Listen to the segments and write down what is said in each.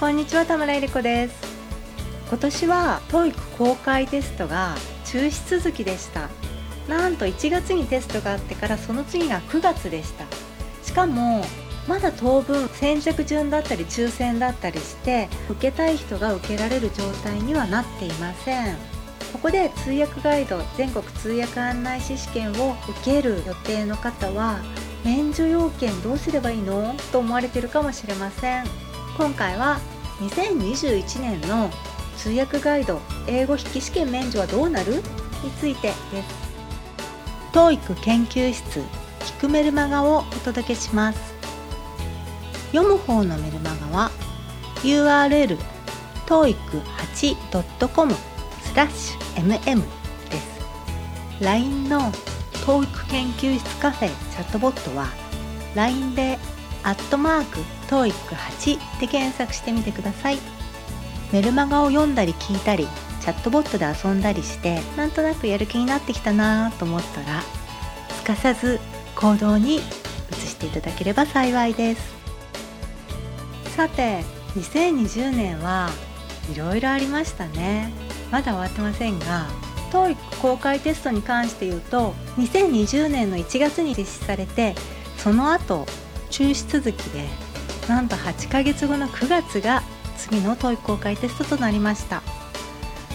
こんにちは田村えり子です。今年は TOEIC 公開テストが中止続きでした。なんと1月にテストがあってからその次が9月でした。しかもまだ当分先着順だったり抽選だったりして受けたい人が受けられる状態にはなっていません。ここで通訳ガイド全国通訳案内士試験を受ける予定の方は免除要件どうすればいいの？と思われてるかもしれません。今回は2021年の通訳ガイド英語筆記試験免除はどうなる？についてです。TOEIC 研究室聞くメルマガをお届けします。読む方のメルマガは URL toeic8.com スラッシュ mm です。LINE の TOEIC 研究室カフェチャットボットは LINE でアットマーク TOEIC8 で検索してみてください。メルマガを読んだり聞いたりチャットボットで遊んだりしてなんとなくやる気になってきたなと思ったらすかさず行動に移していただければ幸いです。さて2020年はいろいろありましたね。まだ終わってませんが TOEIC 公開テストに関して言うと2020年の1月に実施されてその後中止続きでなんと8ヶ月後の9月が次の TOEIC 公開テストとなりました。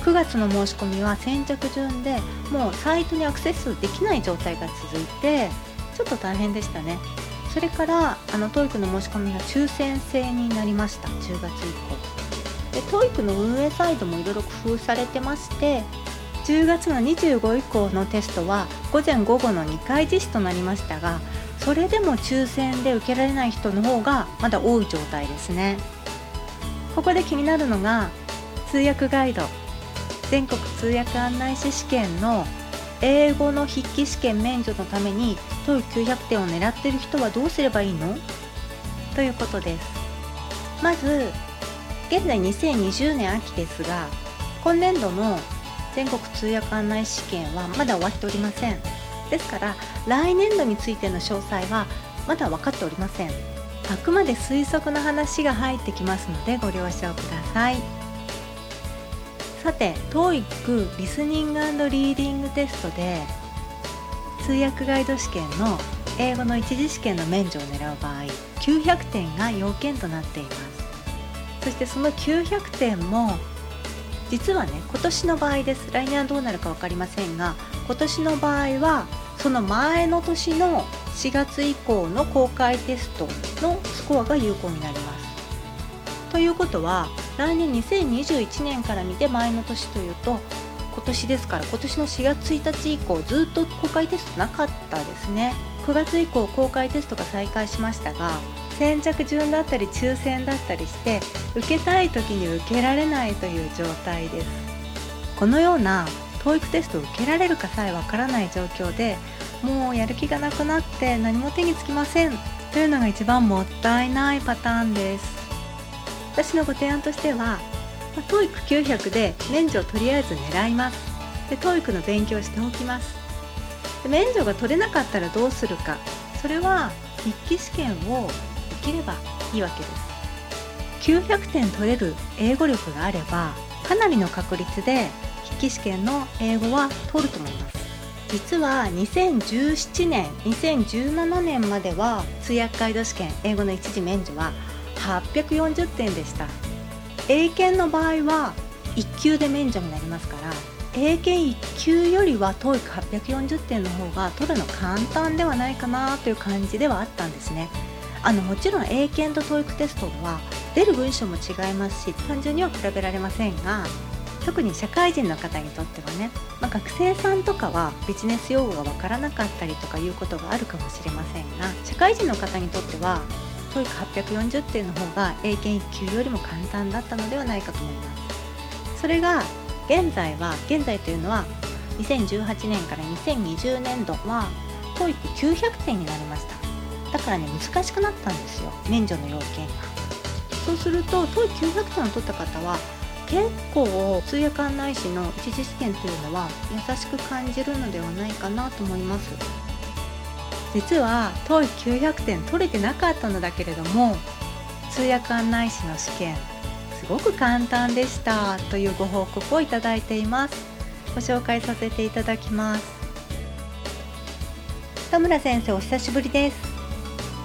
9月の申し込みは先着順でもうサイトにアクセスできない状態が続いてちょっと大変でしたね。それからあの TOEIC の申し込みが抽選制になりました。10月以降。で TOEIC の運営サイトもいろいろ工夫されてまして10月の25以降のテストは午前午後の2回実施となりましたがそれでも抽選で受けられない人の方がまだ多い状態ですね。ここで気になるのが通訳ガイド。全国通訳案内士試験の英語の筆記試験免除のために TOEIC900 点を狙っている人はどうすればいいの？ということです。まず現在2020年秋ですが今年度の全国通訳案内試験はまだ終わっておりません。ですから来年度についての詳細はまだ分かっておりません。あくまで推測の話が入ってきますのでご了承ください。さて TOEIC リスニングリーディングテストで通訳ガイド試験の英語の一次試験の免除を狙う場合900点が要件となっています。そしてその900点も実はね今年の場合です。来年はどうなるか分かりませんが今年の場合はその前の年の4月以降の公開テストのスコアが有効になります。ということは来年2021年から見て前の年というと今年ですから今年の4月1日以降ずっと公開テストなかったですね。9月以降公開テストが再開しましたが先着順だったり抽選だったりして受けたい時に受けられないという状態です。このような TOEIC テストを受けられるかさえわからない状況でもうやる気がなくなって何も手につきませんというのが一番もったいないパターンです。私のご提案としては、ま、TOEIC900 で免除をとりあえず狙います。で TOEIC の勉強しておきます。で免除が取れなかったらどうするか。それは筆記試験を受ければいいわけです。900点取れる英語力があればかなりの確率で筆記試験の英語は取ると思います。実は2017年2017年までは通訳ガイド試験英語の一次免除は840点でした。英検の場合は1級で免除になりますから英検1級よりは TOEIC840 点の方が取るの簡単ではないかなという感じではあったんですね。あのもちろん英検と TOEIC テストは出る文章も違いますし単純には比べられませんが特に社会人の方にとってはね、まあ、学生さんとかはビジネス用語がわからなかったりとかいうことがあるかもしれませんが社会人の方にとっては TOEIC840 点の方が英検1級よりも簡単だったのではないかと思います。それが現在は現在というのは2018年から2020年度は TOEIC900 点になりました。だからね難しくなったんですよ。免除の要件が。そうすると TOEIC900 点を取った方は結構通訳案内士の一次試験というのは優しく感じるのではないかなと思います。実は TOEIC900 点取れてなかったのだけれども通訳案内士の試験すごく簡単でしたというご報告をいただいています。ご紹介させていただきます。田村先生お久しぶりです。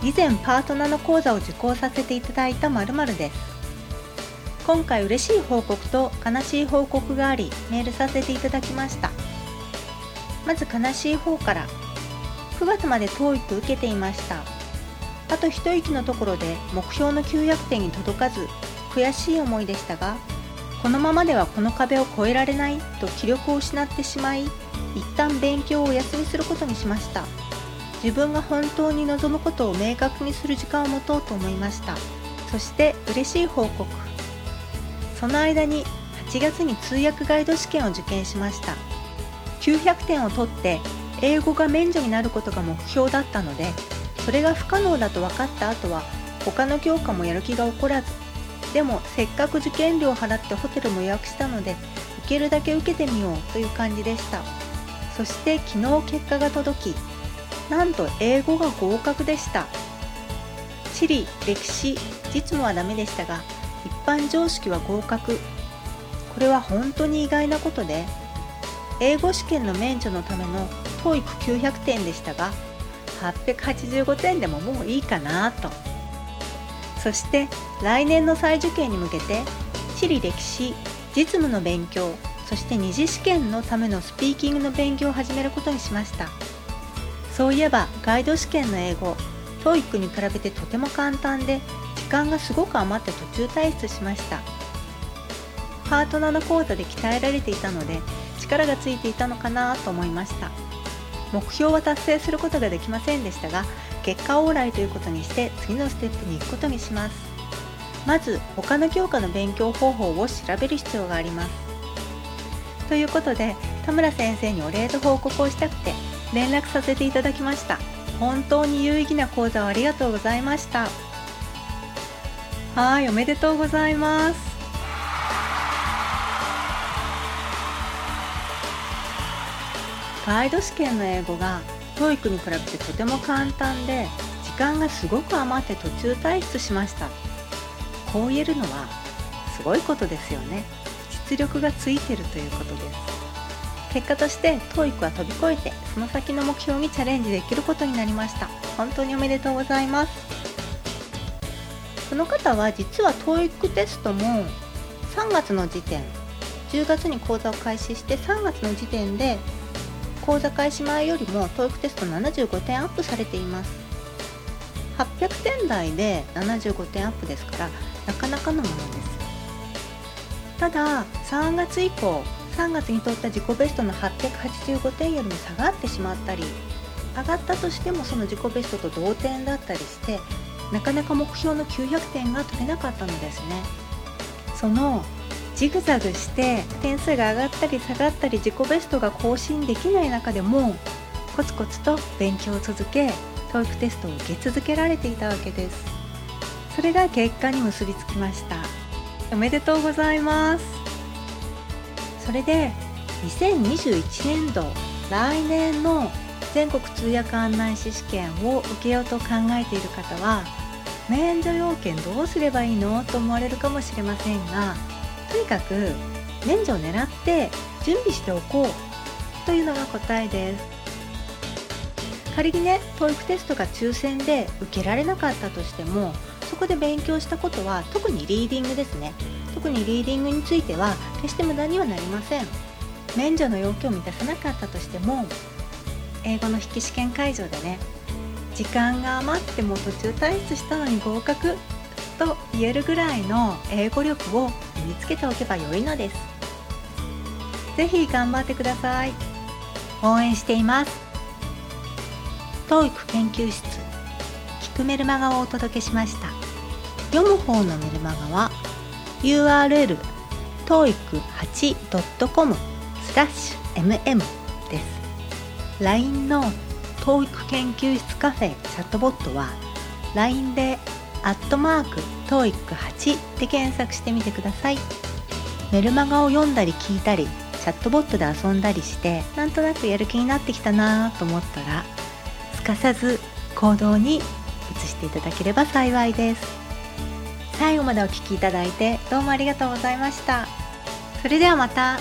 以前パートナーの講座を受講させていただいた〇〇です。今回嬉しい報告と悲しい報告がありメールさせていただきました。まず悲しい方から9月まで TOEIC 受けていました。あと一息のところで目標の900点に届かず悔しい思いでしたがこのままではこの壁を越えられないと気力を失ってしまい一旦勉強をお休みすることにしました。自分が本当に望むことを明確にする時間を持とうと思いました。そして嬉しい報告。その間に8月に通訳ガイド試験を受験しました。900点を取って英語が免除になることが目標だったのでそれが不可能だと分かった後は他の教科もやる気が起こらずでもせっかく受験料を払ってホテルも予約したので受けるだけ受けてみようという感じでした。そして昨日結果が届きなんと英語が合格でした。地理歴史実務はダメでしたが一般常識は合格。これは本当に意外なことで英語試験の免除のための TOEIC900 点でしたが885点でももういいかなと。そして来年の再受験に向けて地理歴史実務の勉強そして二次試験のためのスピーキングの勉強を始めることにしました。そういえばガイド試験の英語 TOEIC に比べてとても簡単で時間がすごく余って途中退出しました。パートナーの講座で鍛えられていたので力がついていたのかなと思いました。目標は達成することができませんでしたが結果オーライということにして次のステップに行くことにします。まず他の教科の勉強方法を調べる必要があります。ということで田村先生にお礼と報告をしたくて連絡させていただきました。本当に有意義な講座をありがとうございました。はいおめでとうございます。ガイド試験の英語が TOEIC に比べてとても簡単で時間がすごく余って途中退出しました。こう言えるのはすごいことですよね。実力がついてるということです。結果として TOEIC は飛び越えてその先の目標にチャレンジできることになりました。本当におめでとうございます。この方は実は TOEIC テストも3月の時点10月に講座を開始して3月の時点で講座開始前よりも TOEIC テスト75点アップされています。800点台で75点アップですからなかなかのものです。ただ3月以降3月に取った自己ベストの885点よりも下がってしまったり上がったとしてもその自己ベストと同点だったりしてなかなか目標の900点が取れなかったのですね。そのジグザグして点数が上がったり下がったり自己ベストが更新できない中でもコツコツと勉強を続け TOEIC テストを受け続けられていたわけです。それが結果に結びつきました。おめでとうございます。それで2021年度来年の全国通訳案内士試験を受けようと考えている方は免除要件どうすればいいのと思われるかもしれませんがとにかく免除を狙って準備しておこうというのが答えです。仮にね TOEIC テストが抽選で受けられなかったとしてもそこで勉強したことは特にリーディングですね。特にリーディングについては決して無駄にはなりません。免除の要件を満たさなかったとしても英語の筆記試験会場でね時間が余っても途中退出したのに合格と言えるぐらいの英語力を身につけておけば良いのです。ぜひ頑張ってください。応援しています。TOEIC 研究室聞くメルマガをお届けしました。読む方のメルマガは URL toeic8.com スラッシュ mm です。LINE の TOEIC 研究室カフェチャットボットは LINE でアットマーク TOEIC8 で検索してみてください。メルマガを読んだり聞いたりチャットボットで遊んだりしてなんとなくやる気になってきたなと思ったらすかさず行動に移していただければ幸いです。最後までお聴きいただいてどうもありがとうございました。それではまた。